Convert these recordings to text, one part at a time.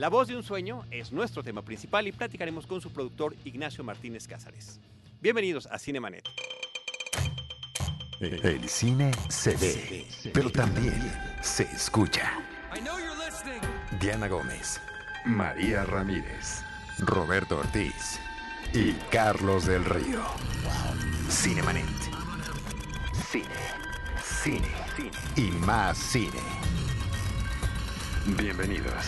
La voz de un sueño es nuestro tema principal y platicaremos con su productor Ignacio Martínez Cázares. Bienvenidos a Cinemanet. El cine se ve, pero también se escucha. Diana Gómez, María Ramírez, Roberto Ortiz y Carlos del Río. Cinemanet. Cine, cine, cine y más cine. Bienvenidos.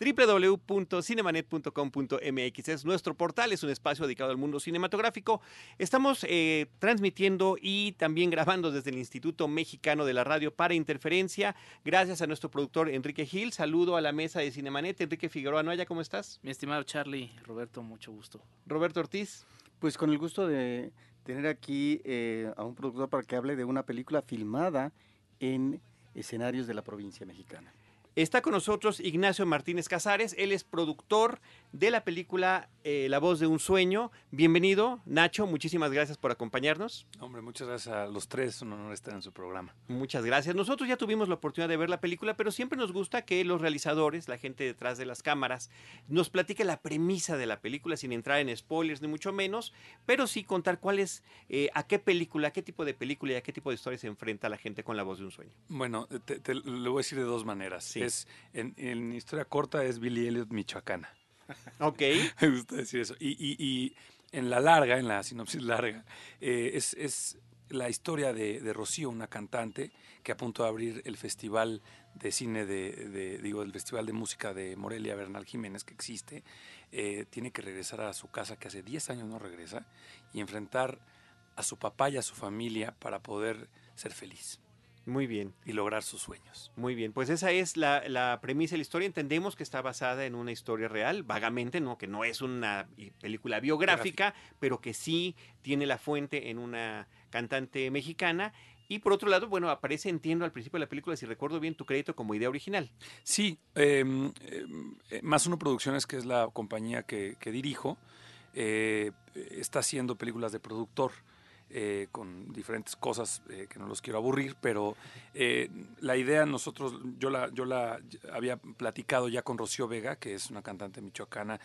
www.cinemanet.com.mx es nuestro portal, es un espacio dedicado al mundo cinematográfico. Estamos eh, transmitiendo y también grabando desde el Instituto Mexicano de la Radio para Interferencia. Gracias a nuestro productor Enrique Gil. Saludo a la mesa de Cinemanet. Enrique Figueroa Noya, ¿cómo estás? Mi estimado Charlie, Roberto, mucho gusto. Roberto Ortiz. Pues con el gusto de tener aquí eh, a un productor para que hable de una película filmada en escenarios de la provincia mexicana. Está con nosotros Ignacio Martínez Casares, él es productor de la película eh, La voz de un sueño. Bienvenido, Nacho, muchísimas gracias por acompañarnos. Hombre, muchas gracias a los tres, un honor estar en su programa. Muchas gracias. Nosotros ya tuvimos la oportunidad de ver la película, pero siempre nos gusta que los realizadores, la gente detrás de las cámaras, nos platique la premisa de la película sin entrar en spoilers ni mucho menos, pero sí contar cuál es, eh, a qué película, a qué tipo de película y a qué tipo de historia se enfrenta la gente con La voz de un sueño. Bueno, te, te lo voy a decir de dos maneras. Sí. Es, en, en historia corta es Billy Elliot Michoacana. Ok. Me gusta decir eso. Y, y, y, en la larga, en la sinopsis larga, eh, es, es, la historia de, de, Rocío, una cantante que a punto de abrir el festival de cine de, de digo, el festival de música de Morelia Bernal Jiménez que existe, eh, tiene que regresar a su casa que hace 10 años no regresa y enfrentar a su papá y a su familia para poder ser feliz. Muy bien. Y lograr sus sueños. Muy bien, pues esa es la, la, premisa de la historia. Entendemos que está basada en una historia real, vagamente, ¿no? Que no es una película biográfica, Gráfica. pero que sí tiene la fuente en una cantante mexicana. Y por otro lado, bueno, aparece, entiendo, al principio de la película, si recuerdo bien, tu crédito como idea original. Sí, eh, eh, Más Uno Producciones, que es la compañía que, que dirijo, eh, está haciendo películas de productor. Eh, con diferentes cosas eh, que no los quiero aburrir, pero eh, la idea nosotros, yo la, yo la había platicado ya con Rocío Vega, que es una cantante michoacana,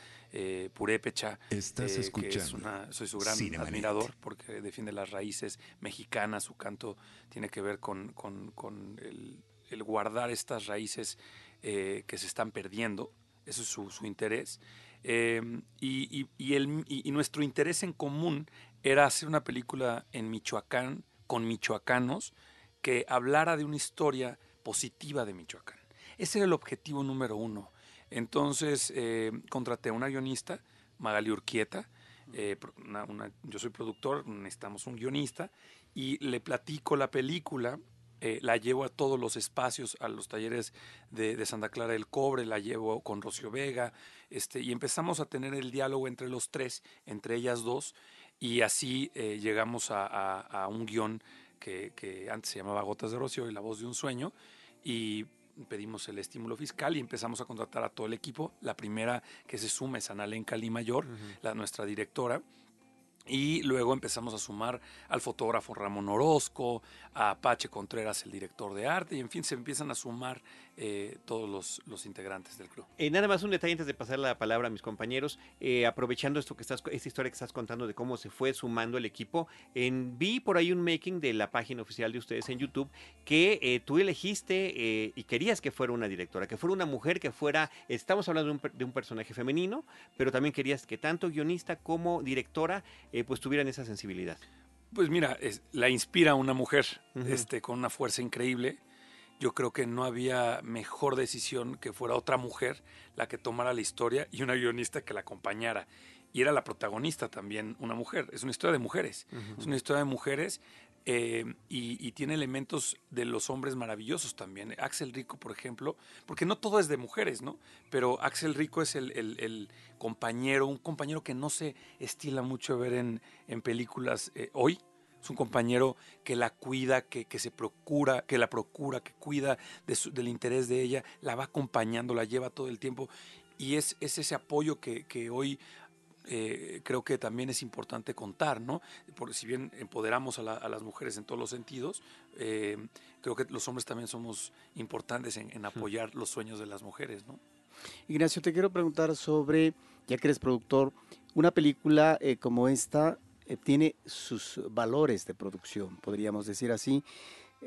purépecha. Estás escuchando. Que es una, soy su gran admirador porque defiende las raíces mexicanas, su canto tiene que ver con, con, con el, el, guardar estas raíces que se están perdiendo, eso es su, su interés. Eh, y, y, y, el, y, nuestro interés en común era hacer una película en Michoacán, con michoacanos, que hablara de una historia positiva de Michoacán. Ese era el objetivo número uno. Entonces eh, contraté a una guionista, Magali Urquieta, eh, yo soy productor, necesitamos un guionista, y le platico la película, eh, la llevo a todos los espacios, a los talleres de, Santa Clara del Cobre, la llevo con Rocio Vega, este, y empezamos a tener el diálogo entre los tres, entre ellas dos, y así eh, llegamos a, a, a un guion que, que, antes se llamaba Gotas de Rocío y La Voz de un Sueño, y pedimos el estímulo fiscal y empezamos a contratar a todo el equipo. La primera que se suma es Ana Lenca Mayor, uh -huh. la, nuestra directora, y luego empezamos a sumar al fotógrafo Ramón Orozco, a Apache Contreras, el director de arte, y en fin, se empiezan a sumar eh, todos los, los, integrantes del club. Eh, nada más un detalle antes de pasar la palabra a mis compañeros, eh, aprovechando esto que estás, esta historia que estás contando de cómo se fue sumando el equipo, en, vi por ahí un making de la página oficial de ustedes en YouTube que eh, tú elegiste y querías que fuera una directora, que fuera una mujer, que fuera, estamos hablando de un, de un personaje femenino, pero también querías que tanto guionista como directora pues tuvieran esa sensibilidad. Pues mira, es, la inspira una mujer uh -huh. este, con una fuerza increíble. Yo creo que no había mejor decisión que fuera otra mujer la que tomara la historia y una guionista que la acompañara. Y era la protagonista también, una mujer. Es una historia de mujeres. Uh -huh. Es una historia de mujeres eh, y, y, tiene elementos de los hombres maravillosos también. Axel Rico, por ejemplo, porque no todo es de mujeres, ¿no? Pero Axel Rico es el, el, el compañero, un compañero que no se estila mucho ver en, en películas eh, hoy. Es un compañero que la cuida, que, que, se procura, que la procura, que cuida de su, del interés de ella, la va acompañando, la lleva todo el tiempo. Y es, es ese apoyo que, que hoy eh, creo que también es importante contar, ¿no? Porque si bien empoderamos a, las mujeres en todos los sentidos, eh, creo que los hombres también somos importantes en, apoyar los sueños de las mujeres, ¿no? Ignacio, te quiero preguntar sobre, ya que eres productor, una película eh, como esta tiene sus valores de producción, podríamos decir así.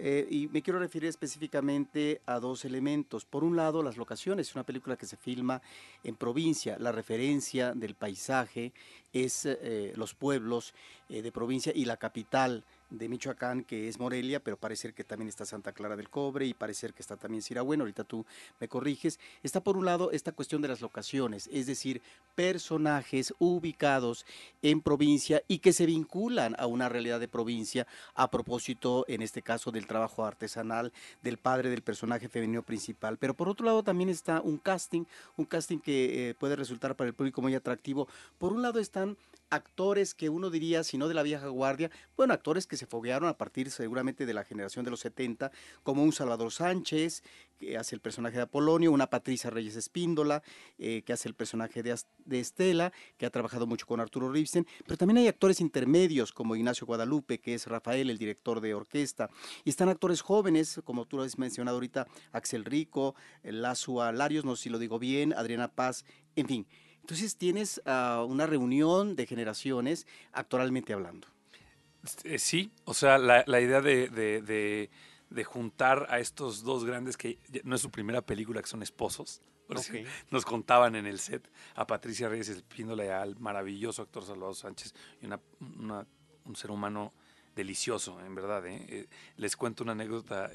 Eh, y me quiero referir específicamente a dos elementos. Por un lado, las locaciones. Es una película que se filma en provincia. La referencia del paisaje es eh, los pueblos eh, de provincia y la capital de Michoacán, que es Morelia, pero parece que también está Santa Clara del Cobre y parece que está también Bueno, ahorita tú me corriges. Está por un lado esta cuestión de las locaciones, es decir, personajes ubicados en provincia y que se vinculan a una realidad de provincia a propósito, en este caso, del trabajo artesanal del padre del personaje femenino principal. Pero por otro lado también está un casting, un casting que eh, puede resultar para el público muy atractivo. Por un lado están actores que uno diría, si no de la vieja guardia, bueno, actores que se foguearon a partir seguramente de la generación de los 70, como un Salvador Sánchez, que hace el personaje de Apolonio, una Patricia Reyes Espíndola, eh, que hace el personaje de, Estela, que ha trabajado mucho con Arturo Ripstein, pero también hay actores intermedios como Ignacio Guadalupe, que es Rafael, el director de orquesta, y están actores jóvenes, como tú lo has mencionado ahorita, Axel Rico, Lazua Larios, no sé si lo digo bien, Adriana Paz, en fin. Entonces tienes ah, una reunión de generaciones actualmente hablando. Eh, sí, o sea, la, idea de, juntar a estos dos grandes, que no es su primera película, que son esposos. Nos contaban en el set a Patricia Reyes Espíndola al maravilloso actor Salvador Sánchez y un ser humano delicioso, en verdad. ¿eh? Eh, les cuento una anécdota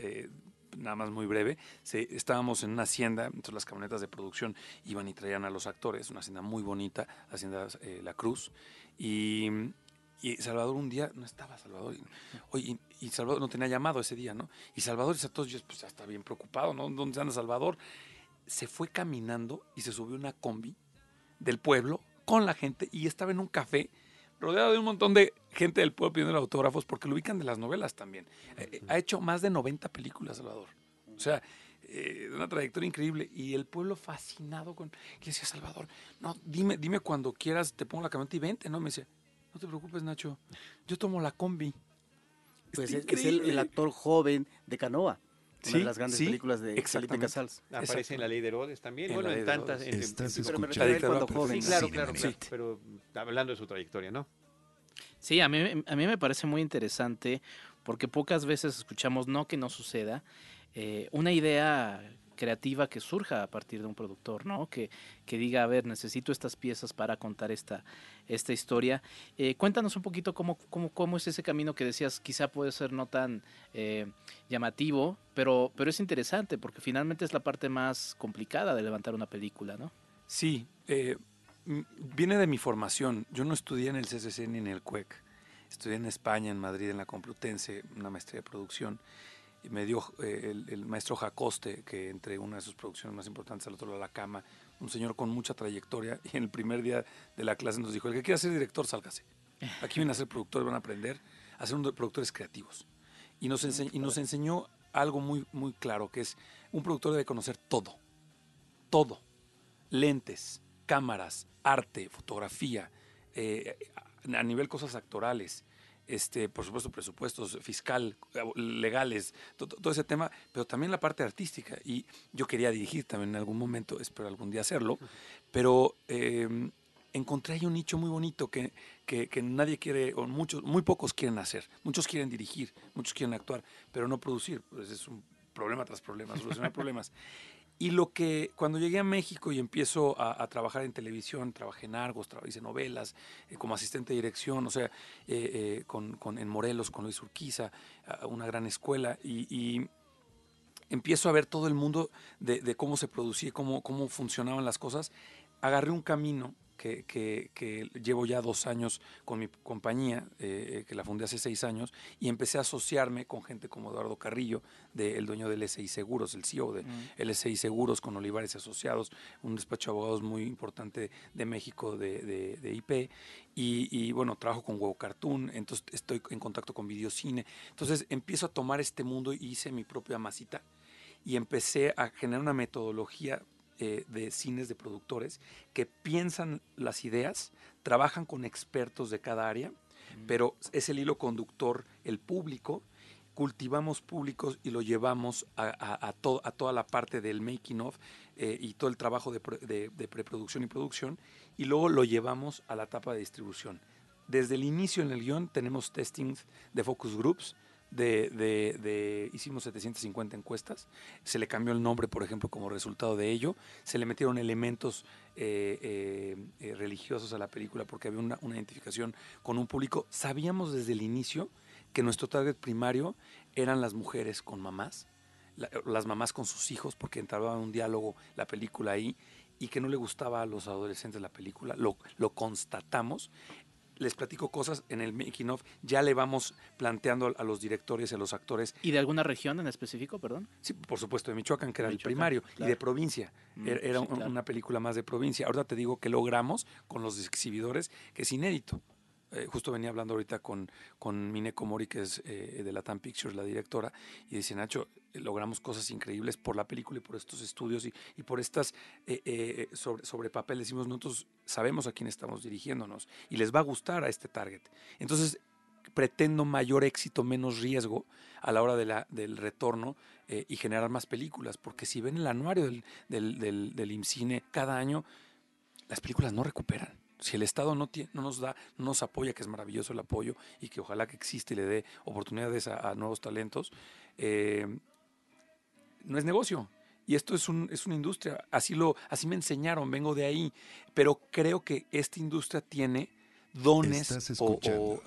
nada más muy breve, estábamos en una hacienda, entonces las camionetas de producción iban y traían a los actores, una hacienda muy bonita, Hacienda eh, La Cruz, y, Salvador un día, no estaba Salvador, y, y, Salvador no tenía llamado ese día, ¿no? Y Salvador dice a todos, pues ya está bien preocupado, ¿no? ¿Dónde anda Salvador? Se fue caminando y se subió una combi del pueblo con la gente y estaba en un café rodeado de un montón de gente del pueblo pidiendo autógrafos porque lo ubican de las novelas también. Eh, eh, ha hecho más de 90 películas, Salvador. O sea, eh, una trayectoria increíble. Y el pueblo fascinado con... ¿Qué decía Salvador? No, dime, dime cuando quieras, te pongo la camioneta y vente, ¿no? Me dice, no te preocupes, Nacho, yo tomo la combi. Pues es, el, actor joven de Canoa. Una de las grandes películas de Felipe Casals. Aparece en La Ley de Herodes también. bueno, en tantas. Estás pero me cuando joven. Sí, claro, claro, Pero hablando de su trayectoria, ¿no? Sí, a mí, a mí me parece muy interesante porque pocas veces escuchamos no que no suceda. Eh, una idea creativa que surja a partir de un productor, ¿no? Que, que diga, a ver, necesito estas piezas para contar esta, esta historia. Eh, cuéntanos un poquito cómo, cómo, cómo, es ese camino que decías, quizá puede ser no tan eh, llamativo, pero, pero es interesante porque finalmente es la parte más complicada de levantar una película, ¿no? Sí, eh, viene de mi formación. Yo no estudié en el CCC ni en el CUEC. Estudié en España, en Madrid, en la Complutense, una maestría de producción me dio eh, el, maestro Jacoste, que entre una de sus producciones más importantes al otro lado de la cama, un señor con mucha trayectoria, y en el primer día de la clase nos dijo, el que quiera ser director, sálgase. Aquí vienen a ser productores, van a aprender a ser productores creativos. Y nos, enseñó, algo muy, muy claro, que es un productor debe conocer todo, todo. Lentes, cámaras, arte, fotografía, eh, a nivel cosas actorales, este, por supuesto, presupuestos fiscal, legales, todo, ese tema, pero también la parte artística. Y yo quería dirigir también en algún momento, espero algún día hacerlo, pero em, encontré ahí un nicho muy bonito que, que, nadie quiere, o muchos, muy pocos quieren hacer. Muchos quieren dirigir, muchos quieren actuar, pero no producir. Pues es un problema tras problema, solucionar problemas. Y lo que, cuando llegué a México y empiezo a, trabajar en televisión, trabajé en Argos, hice novelas, eh, como asistente de dirección, o sea, eh, eh, con, con, en Morelos, con Luis Urquiza, una gran escuela, y, empiezo a ver todo el mundo de, de cómo se producía, cómo, cómo funcionaban las cosas. Agarré un camino que, llevo ya dos años con mi compañía, eh, que la fundé hace seis años, y empecé a asociarme con gente como Eduardo Carrillo, el dueño del SI Seguros, el CEO de mm. LSI Seguros, con Olivares Asociados, un despacho de abogados muy importante de México de, IP, y, bueno, trabajo con Huevo Cartoon, entonces estoy en contacto con Videocine, entonces empiezo a tomar este mundo y hice mi propia masita y empecé a generar una metodología eh, de cines de productores que piensan las ideas, trabajan con expertos de cada área, pero es el hilo conductor el público cultivamos públicos y lo llevamos a, toda la parte del making of eh, y todo el trabajo de, preproducción y producción y luego lo llevamos a la etapa de distribución. Desde el inicio en el guion tenemos testings de focus groups, de, hicimos 750 encuestas, se le cambió el nombre, por ejemplo, como resultado de ello, se le metieron elementos eh, eh, religiosos a la película porque había una, identificación con un público. Sabíamos desde el inicio que nuestro target primario eran las mujeres con mamás, las mamás con sus hijos, porque entraba un diálogo la película ahí, y que no le gustaba a los adolescentes la película, lo, lo constatamos. Les platico cosas en el making of, ya le vamos planteando a los directores y a los actores. ¿Y de alguna región en específico, perdón? Sí, por supuesto, de Michoacán, que era el primario, y de provincia. Mm, era, una película más de provincia. Ahora te digo que logramos con los exhibidores, que es inédito. Eh, justo venía hablando ahorita con, con Mineko Mori, que es eh, de la TAM Pictures, la directora, y dice, Nacho, eh, logramos cosas increíbles por la película y por estos estudios y, y por estas, sobre, sobre papel, decimos, nosotros sabemos a quién estamos dirigiéndonos y les va a gustar a este target. Entonces, pretendo mayor éxito, menos riesgo a la hora del retorno y generar más películas, porque si ven el anuario del, del, del, del IMCINE cada año, las películas no recuperan si el Estado no, tiene, no nos da, no nos apoya, que es maravilloso el apoyo y que ojalá que existe y le dé oportunidades a, nuevos talentos, eh, no es negocio. Y esto es, un, es una industria. Así, lo, así me enseñaron, vengo de ahí. Pero creo que esta industria tiene dones o,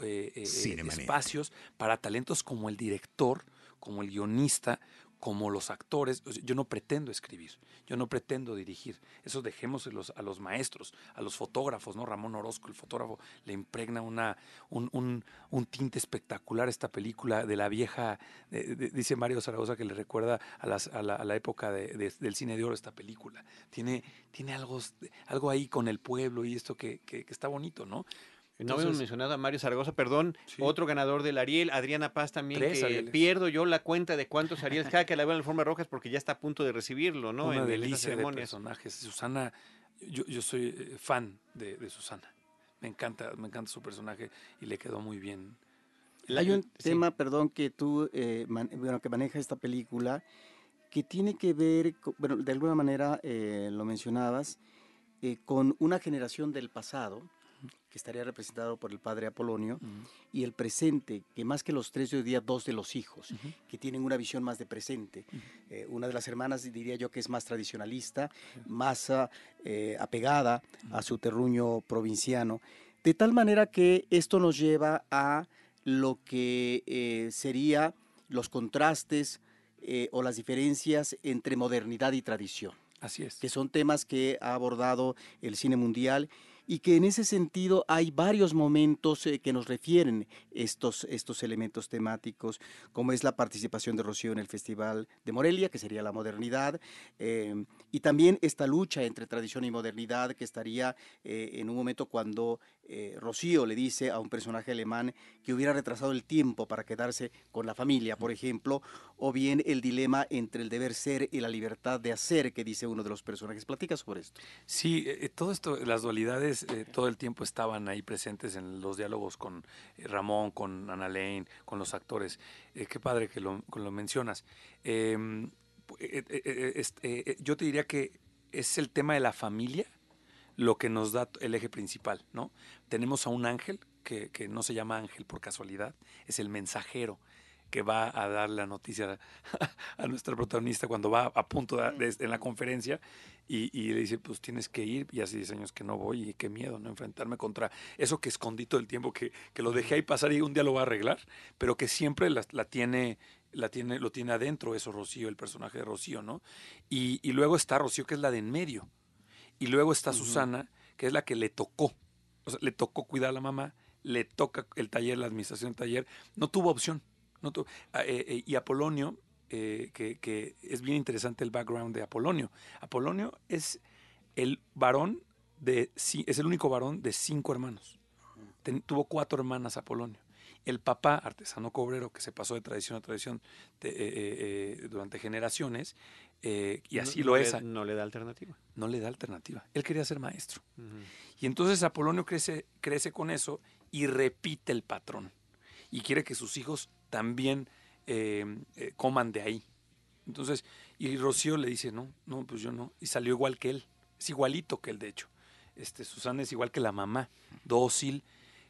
eh, eh, espacios para talentos como el director, como el guionista, como los actores, yo no pretendo escribir, yo no pretendo dirigir, eso dejemos a los maestros, a los fotógrafos, ¿no? Ramón Orozco, el fotógrafo, le impregna una, un, tinte espectacular a esta película de la vieja, dice Mario Zaragoza que le recuerda a, la, época del cine de oro esta película, tiene, tiene algo, algo ahí con el pueblo y esto que está bonito, ¿no? No habíamos mencionado a Mario Zaragoza, perdón, otro ganador del Ariel, Adriana Paz también, que pierdo yo la cuenta de cuántos Ariel, cada que la veo en la forma roja es porque ya está a punto de recibirlo, ¿no? Una en delicia de personajes. Susana, yo, yo soy eh, fan de, Susana. Me encanta, me encanta su personaje y le quedó muy bien. Hay un tema, perdón, que tú, eh, bueno, que maneja esta película, que tiene que ver, bueno, de alguna manera eh, lo mencionabas, con una generación del pasado, que estaría representado por el padre Apolonio, y el presente, que más que los tres, yo diría dos de los hijos, que tienen una visión más de presente. Eh, una de las hermanas diría yo que es más tradicionalista, más ah, eh, apegada a su terruño provinciano, de tal manera que esto nos lleva a lo que eh, sería los contrastes o las diferencias entre modernidad y tradición. Así es. Que son temas que ha abordado el cine mundial y que en ese sentido hay varios momentos eh, que nos refieren estos, estos elementos temáticos, como es la participación de Rocío en el Festival de Morelia, que sería la modernidad, eh, y también esta lucha entre tradición y modernidad que estaría eh, en un momento cuando Rocío le dice a un personaje alemán que hubiera retrasado el tiempo para quedarse con la familia, por ejemplo, o bien el dilema entre el deber ser y la libertad de hacer que dice uno de los personajes. Platica sobre esto. Sí, todo esto, las dualidades eh, todo el tiempo estaban ahí presentes en los diálogos con eh, Ramón, con Ana Lane, con los actores. Eh, qué padre que lo, mencionas. Em, yo te diría que es el tema de la familia lo que nos da el eje principal, ¿no? Tenemos a un ángel que no se llama ángel por casualidad, es el mensajero que va a dar la noticia a nuestra protagonista cuando va a punto de, en la conferencia y, le dice, pues tienes que ir, y hace 10 años que no voy, y qué miedo, ¿no? Enfrentarme contra eso que escondí todo el tiempo, que, que lo dejé ahí pasar y un día lo va a arreglar, pero que siempre la, tiene la tiene, lo tiene adentro eso Rocío, el personaje de Rocío, ¿no? Y, y, luego está Rocío, que es la de en medio. Y luego está Susana, que es la que le tocó. O sea, le tocó cuidar a la mamá, le toca el taller, la administración del taller. No tuvo opción. No ah, eh, eh, y Apolonio, eh, que, es bien interesante el background de Apolonio. Apolonio es el varón de es el único varón de cinco hermanos. tuvo cuatro hermanas Apolonio. el papá, artesano cobrero, que se pasó de tradición a tradición durante generaciones, y así lo es. no le da alternativa. No le da alternativa. Él quería ser maestro. Y entonces Apolonio crece, crece con eso y repite el patrón. Y quiere que sus hijos también coman de ahí. Entonces, y Rocío le dice, no, no, pues yo no. Y salió igual que él. Es igualito que él, de hecho. Este, Susana es igual que la mamá, dócil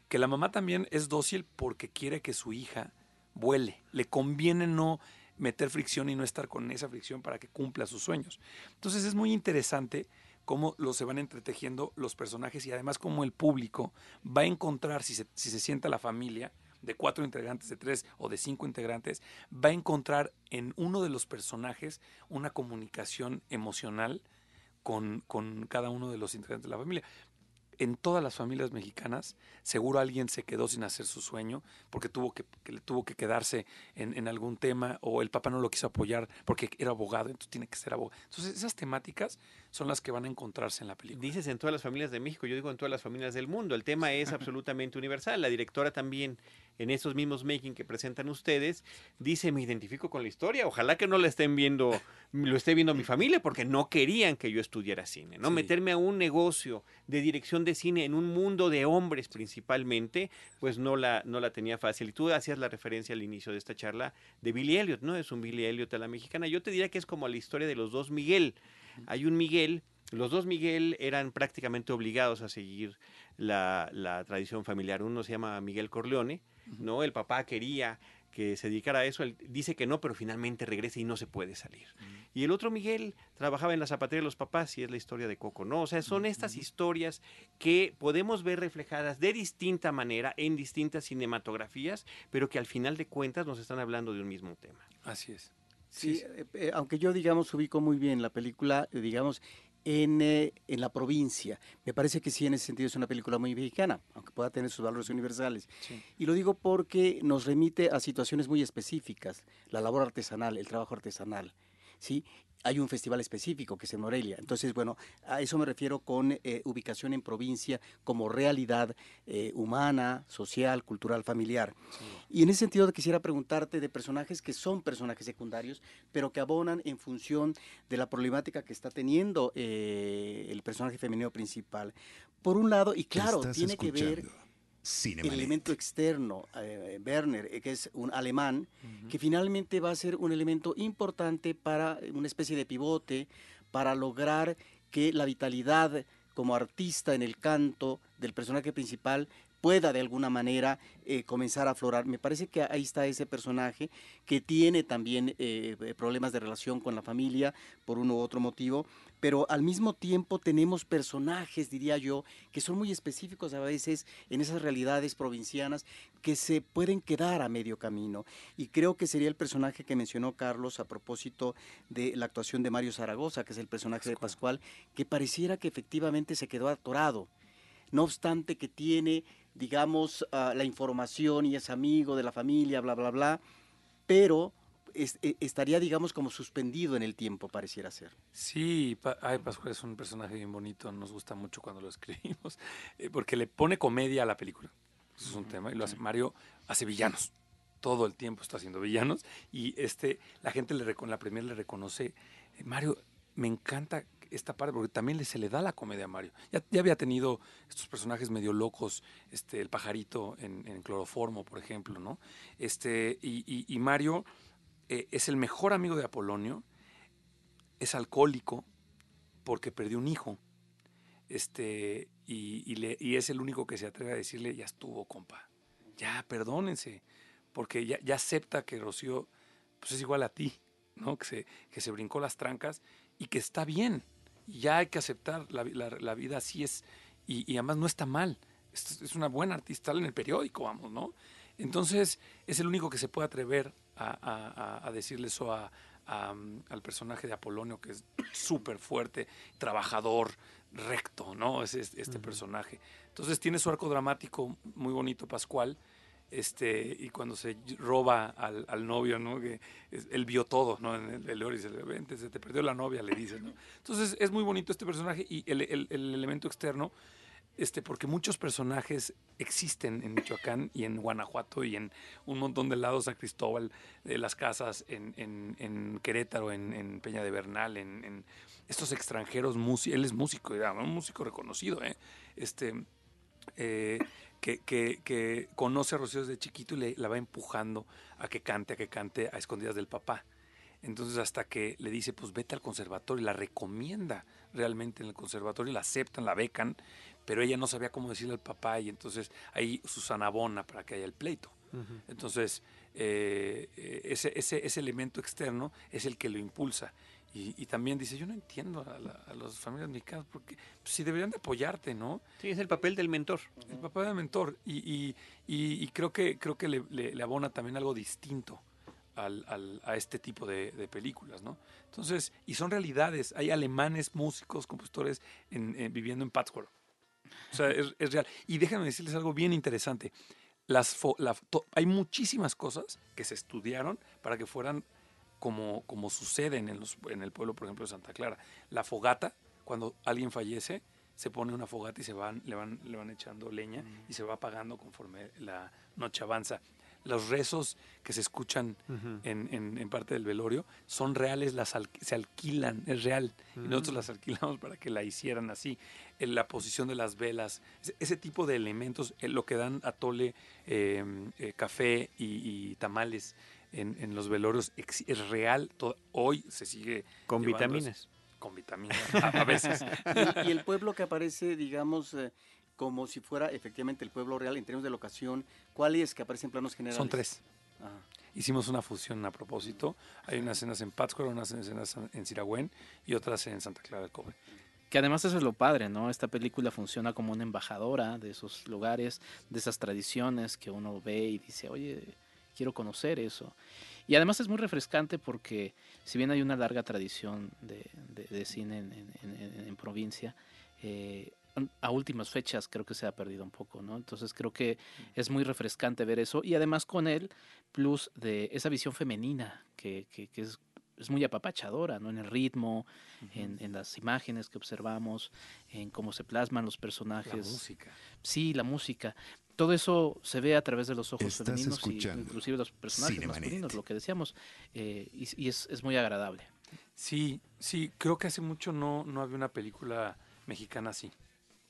que la mamá también es dócil porque quiere que su hija vuele. Le conviene no meter fricción y no estar con esa fricción para que cumpla sus sueños. Entonces es muy interesante cómo lo se van entretejiendo los personajes y además cómo el público va a encontrar, si se, si se sienta la familia, de cuatro integrantes, de tres o de cinco integrantes, va a encontrar en uno de los personajes una comunicación emocional con, con, cada uno de los integrantes de la familia en todas las familias mexicanas, seguro alguien se quedó sin hacer su sueño porque tuvo que, tuvo que quedarse en, algún tema o el papá no lo quiso apoyar porque era abogado, entonces tiene que ser abogado. Entonces esas temáticas son las que van a encontrarse en la película. Dices en todas las familias de México, yo digo en todas las familias del mundo. El tema es absolutamente universal. La directora también en esos mismos making que presentan ustedes, dice, me identifico con la historia, ojalá que no la estén viendo, lo esté viendo mi familia, porque no querían que yo estudiara cine, ¿no? Meterme a un negocio de dirección de cine en un mundo de hombres principalmente, pues no la, no la tenía fácil. Y tú hacías la referencia al inicio de esta charla de Billy Elliot, ¿no? Es un Billy Elliot a la mexicana. Yo te diría que es como la historia de los dos Miguel. Hay un Miguel los dos Miguel eran prácticamente obligados a seguir la, la, tradición familiar. Uno se llama Miguel Corleone, ¿no? El papá quería que se dedicara a eso, él dice que no, pero finalmente regresa y no se puede salir. Y el otro Miguel trabajaba en la zapatería de los papás y es la historia de Coco, ¿no? O sea, son estas historias que podemos ver reflejadas de distinta manera en distintas cinematografías, pero que al final de cuentas nos están hablando de un mismo tema. Así es. Sí, eh, eh, aunque yo, digamos, ubico muy bien la película, digamos, eh, en, la provincia. Me parece que sí, en ese sentido es una película muy mexicana, aunque pueda tener sus valores universales. Y lo digo porque nos remite a situaciones muy específicas, la labor artesanal, el trabajo artesanal. ¿Sí? hay un festival específico que es en Morelia. Entonces, bueno, a eso me refiero con eh, ubicación en provincia como realidad eh, humana, social, cultural, familiar. Y en ese sentido quisiera preguntarte de personajes que son personajes secundarios, pero que abonan en función de la problemática que está teniendo eh, el personaje femenino principal. Por un lado, y claro, tiene que ver el elemento externo, eh, Werner, eh, que es un alemán, que finalmente va a ser un elemento importante para una especie de pivote, para lograr que la vitalidad como artista en el canto del personaje principal pueda de alguna manera eh, comenzar a aflorar. Me parece que ahí está ese personaje que tiene también problemas de relación con la familia por uno u otro motivo, pero al mismo tiempo tenemos personajes, diría yo, que son muy específicos a veces en esas realidades provincianas que se pueden quedar a medio camino. Y creo que sería el personaje que mencionó Carlos a propósito de la actuación de Mario Zaragoza, que es el personaje de Pascual, que pareciera que efectivamente se quedó atorado. No obstante que tiene, digamos, ah, la información y es amigo de la familia, bla, bla, bla, pero e, estaría, digamos, como suspendido en el tiempo, pareciera ser. Sí, ay, Pascual es un personaje bien bonito, nos gusta mucho cuando lo escribimos, eh, porque le pone comedia a la película. Eso es un tema. Y lo hace Mario, hace villanos. Todo el tiempo está haciendo villanos. Y este, la gente le la premier le reconoce. Eh, Mario, me encanta esta parte, porque también se le da la comedia a Mario. Ya, ya había tenido estos personajes medio locos, este, el pajarito en, cloroformo, por ejemplo, ¿no? Este, y, y Mario eh, es el mejor amigo de Apolonio, es alcohólico porque perdió un hijo, este, y, es el único que se atreve a decirle, ya estuvo, compa, ya, perdónense, porque ya, acepta que Rocío pues es igual a ti, ¿no? Que se, que se brincó las trancas y que está bien, ya hay que aceptar, la, vida así es, y, además no está mal, es, es una buena artista en el periódico, vamos, ¿no? Entonces es el único que se puede atrever a, decirle eso al personaje de Apolonio, que es súper fuerte, trabajador, recto, ¿no? Es, este personaje. Entonces tiene su arco dramático muy bonito, Pascual. Este, y cuando se roba al, novio, ¿no? Que él vio todo, ¿no? En el, el se le se te perdió la novia, le dice, ¿no? Entonces es muy bonito este personaje y el, el elemento externo este, porque muchos personajes existen en Michoacán y en Guanajuato y en un montón de lados, San Cristóbal, de las casas, en, en, Querétaro, en, Peña de Bernal, en, estos extranjeros, él es músico, un músico reconocido, ¿eh? este, eh, que, que, conoce a Rocío desde chiquito y le, la va empujando a que cante, a que cante a escondidas del papá. Entonces hasta que le dice, pues vete al conservatorio, la recomienda realmente en el conservatorio, la aceptan, la becan, pero ella no sabía cómo decirle al papá y entonces ahí Susana abona para que haya el pleito. Entonces, eh, ese, ese, ese, elemento externo es el que lo impulsa. Y, también dice, yo no entiendo a, las familias mexicanas, porque pues, si deberían de apoyarte, ¿no? Sí, es el papel del mentor. El papel del mentor. Y, y creo que, creo que le, le, abona también algo distinto al, al, a este tipo de, de, películas, ¿no? Entonces, y son realidades. Hay alemanes, músicos, compositores en, viviendo en Pátzcuaro. O sea, es, es, real. Y déjenme decirles algo bien interesante. Las hay muchísimas cosas que se estudiaron para que fueran como, como suceden en, los, en el pueblo, por ejemplo, de Santa Clara. La fogata, cuando alguien fallece, se pone una fogata y se van, le, van, le van echando leña y se va apagando conforme la noche avanza los rezos que se escuchan en, parte del velorio son reales, las se alquilan, es real. Y nosotros las alquilamos para que la hicieran así. En la posición de las velas, ese tipo de elementos, eh, lo que dan atole, em, eh, café y, tamales en, los velorios, es real. hoy se sigue. Con vitaminas. con vitaminas, a, veces. y, el pueblo que aparece, digamos, eh, como si fuera efectivamente el pueblo real en términos de locación. ¿Cuáles que aparecen en planos generales? Son tres. Hicimos una fusión a propósito. Hay unas escenas en Pátzcuaro, unas escenas en Siragüen y otras en Santa Clara del Cobre. Que además eso es lo padre, ¿no? Esta película funciona como una embajadora de esos lugares, de esas tradiciones que uno ve y dice, oye, quiero conocer eso. Y además es muy refrescante porque si bien hay una larga tradición de, cine en, provincia, eh, a últimas fechas creo que se ha perdido un poco, ¿no? Entonces creo que es muy refrescante ver eso y además con él plus de esa visión femenina que, que, es, es, muy apapachadora, ¿no? En el ritmo, en, en, las imágenes que observamos, en cómo se plasman los personajes. La música. Sí, la música. Todo eso se ve a través de los ojos femeninos y inclusive los personajes masculinos, lo que decíamos, eh, y, y es, es, muy agradable. Sí, sí, creo que hace mucho no, no había una película mexicana así.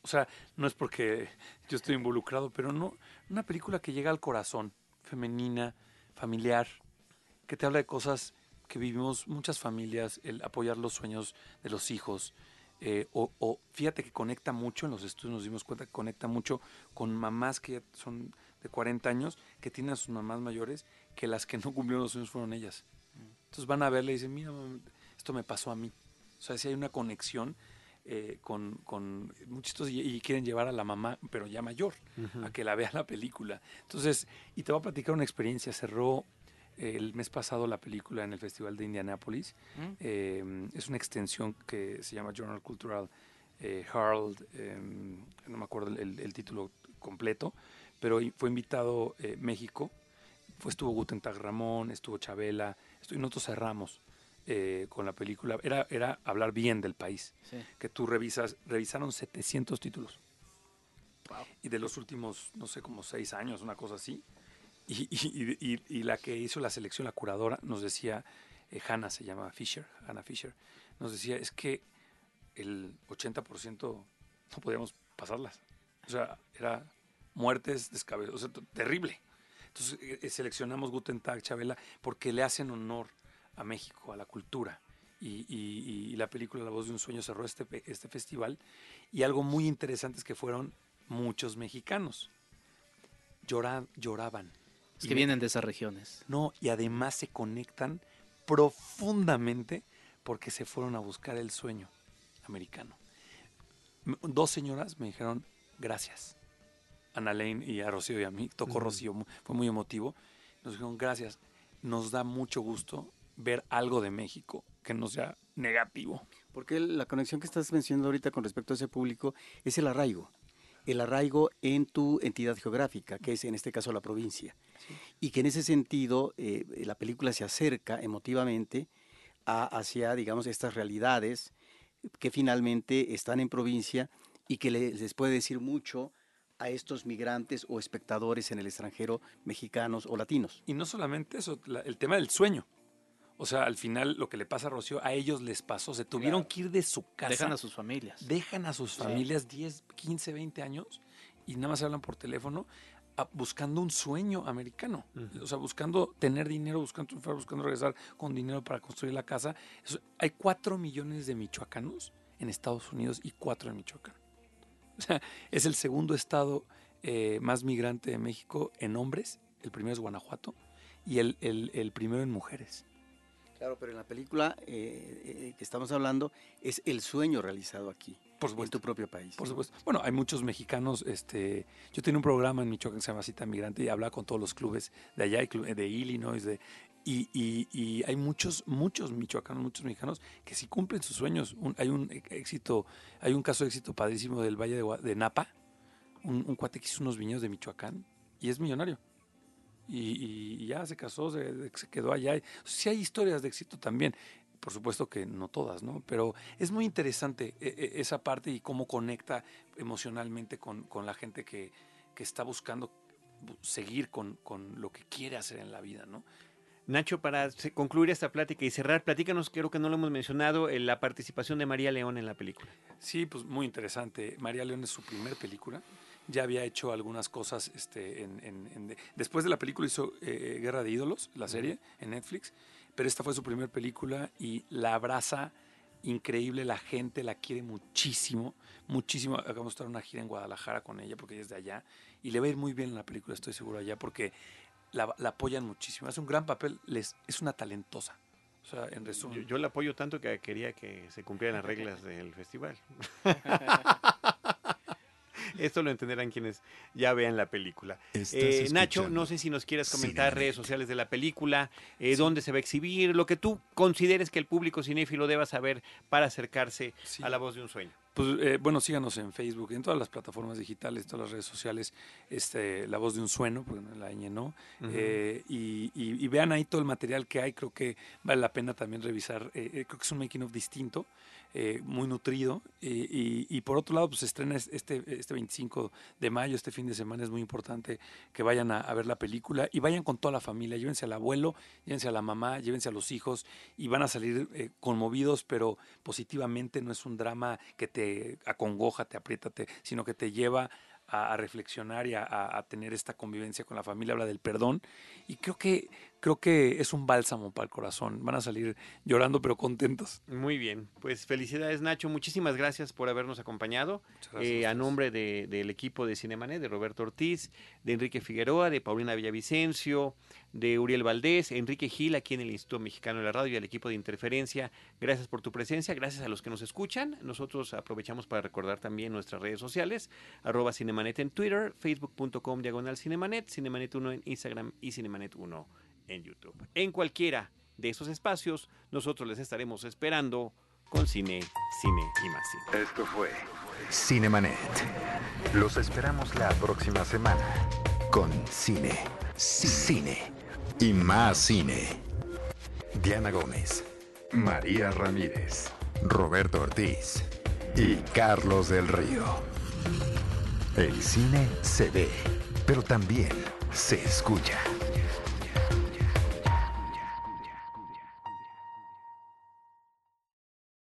O sea, no es porque yo estoy involucrado, pero no, una película que llega al corazón, femenina, familiar, que te habla de cosas que vivimos muchas familias, el apoyar los sueños de los hijos, eh, o, fíjate que conecta mucho, en los estudios nos dimos cuenta que conecta mucho con mamás que son de 40 años, que tienen a sus mamás mayores, que las que no cumplieron los sueños fueron ellas. Entonces van a verle y dicen, mira, esto me pasó a mí. O sea, si hay una conexión eh, con, con muchos y, quieren llevar a la mamá, pero ya mayor, a que la vea la película. Entonces, y te voy a platicar una experiencia. Cerró eh, el mes pasado la película en el Festival de Indianápolis. Mm. Eh, es una extensión que se llama Journal Cultural Herald, em, no me acuerdo el, título completo, pero fue invitado México. Fue, estuvo Guten Tag Ramón, estuvo Chabela, y nosotros cerramos. Eh, con la película era, era hablar bien del país. Que tú revisas, revisaron 700 títulos. Y de los últimos, no sé, como seis años, una cosa así. Y, y, y, la que hizo la selección, la curadora, nos decía, eh, Hannah se llama Fisher, Hannah Fisher, nos decía, es que el 80% no podíamos pasarlas. O sea, era muertes descabezos, o sea, terrible. Entonces eh, seleccionamos Guten Tag, Chabela, porque le hacen honor a México, a la cultura. Y, la película La voz de un sueño cerró este, este festival. Y algo muy interesante es que fueron muchos mexicanos. lloraban. Es que vienen de esas regiones. No, y además se conectan profundamente porque se fueron a buscar el sueño americano. Dos señoras me dijeron gracias. Ana Lane y a Rocío y a mí. Tocó Rocío, fue muy emotivo. Nos dijeron gracias. Nos da mucho gusto ver algo de México que no sea negativo. Porque la conexión que estás mencionando ahorita con respecto a ese público es el arraigo. El arraigo en tu entidad geográfica, que es en este caso la provincia. Y que en ese sentido eh, la película se acerca emotivamente a, hacia, digamos, estas realidades que finalmente están en provincia y que les puede decir mucho a estos migrantes o espectadores en el extranjero, mexicanos o latinos. Y no solamente eso, el tema del sueño. O sea, al final lo que le pasa a Rocío, a ellos les pasó, se tuvieron que ir de su casa. Dejan a sus familias. Dejan a sus familias 10, 15, 20 años y nada más hablan por teléfono buscando un sueño americano. O sea, buscando tener dinero, buscando buscando regresar con dinero para construir la casa. hay 4 millones de michoacanos en Estados Unidos y 4 en Michoacán. O sea, es el segundo estado eh, más migrante de México en hombres. El primero es Guanajuato y el, el, primero en mujeres. Claro, pero en la película eh, eh, que estamos hablando es el sueño realizado aquí. Por supuesto. En tu propio país. Por supuesto. Bueno, hay muchos mexicanos. Este, yo tenía un programa en Michoacán que se llama Cita Migrante y hablaba con todos los clubes de allá, de Illinois, de, y, y, hay muchos, muchos michoacanos, muchos mexicanos que sí cumplen sus sueños. hay un éxito, hay un caso de éxito padrísimo del Valle de, Napa, un, cuate que hizo unos viñedos de Michoacán y es millonario. Y, ya se casó, se, quedó allá. Sí hay historias de éxito también. Por supuesto que no todas, ¿no? Pero es muy interesante e, e, esa parte y cómo conecta emocionalmente con, con la gente que, que, está buscando seguir con, con, lo que quiere hacer en la vida, ¿no? Nacho, para concluir esta plática y cerrar, platícanos, creo que no lo hemos mencionado, eh, la participación de María León en la película. Sí, pues muy interesante. María León es su primer película. Ya había hecho algunas cosas este, en, después de la película hizo eh, Guerra de Ídolos, la serie, en Netflix, pero esta fue su primera película y la abraza increíble, la gente la quiere muchísimo, muchísimo. Acabamos de estar en una gira en Guadalajara con ella porque ella es de allá y le va a ir muy bien en la película, estoy seguro allá, porque la, apoyan muchísimo. Hace un gran papel, les, es una talentosa. O sea, en resumen. Yo, la apoyo tanto que quería que se cumplieran las reglas del festival. Esto lo entenderán quienes ya vean la película. Eh, Nacho, no sé si nos quieras comentar redes sociales de la película, eh, dónde se va a exhibir, lo que tú consideres que el público cinéfilo deba saber para acercarse a la voz de un sueño. Pues eh, bueno, síganos en Facebook, en todas las plataformas digitales, todas las redes sociales, este, La Voz de un Sueno, porque no la ñ no, eh, y, vean ahí todo el material que hay, creo que vale la pena también revisar, eh, creo que es un making of distinto, eh, muy nutrido. Y, por otro lado, pues estrena este, este 25 de mayo, este fin de semana, es muy importante que vayan a, ver la película y vayan con toda la familia, llévense al abuelo, llévense a la mamá, llévense a los hijos y van a salir eh, conmovidos, pero positivamente, no es un drama que te acongoja, te aprieta, sino que te lleva a, reflexionar y a, tener esta convivencia con la familia, habla del perdón. Y creo que creo que es un bálsamo para el corazón. Van a salir llorando pero contentos. Muy bien, pues felicidades Nacho, muchísimas gracias por habernos acompañado. Eh, a nombre del equipo de Cinemanet, de Roberto Ortiz, de Enrique Figueroa, de Paulina Villavicencio, de Uriel Valdés, Enrique Gil, aquí en el Instituto Mexicano de la Radio y al equipo de Interferencia. Gracias por tu presencia, gracias a los que nos escuchan. Nosotros aprovechamos para recordar también nuestras redes sociales, arroba Cinemanet en Twitter, facebook.com diagonal Cinemanet, Cinemanet 1 en Instagram y Cinemanet 1 en YouTube. En cualquiera de esos espacios, nosotros les estaremos esperando con cine, cine y más cine. Esto fue Cinemanet. Los esperamos la próxima semana con cine, cine y más cine. Diana Gómez, María Ramírez, Roberto Ortiz y Carlos del Río. El cine se ve, pero también se escucha.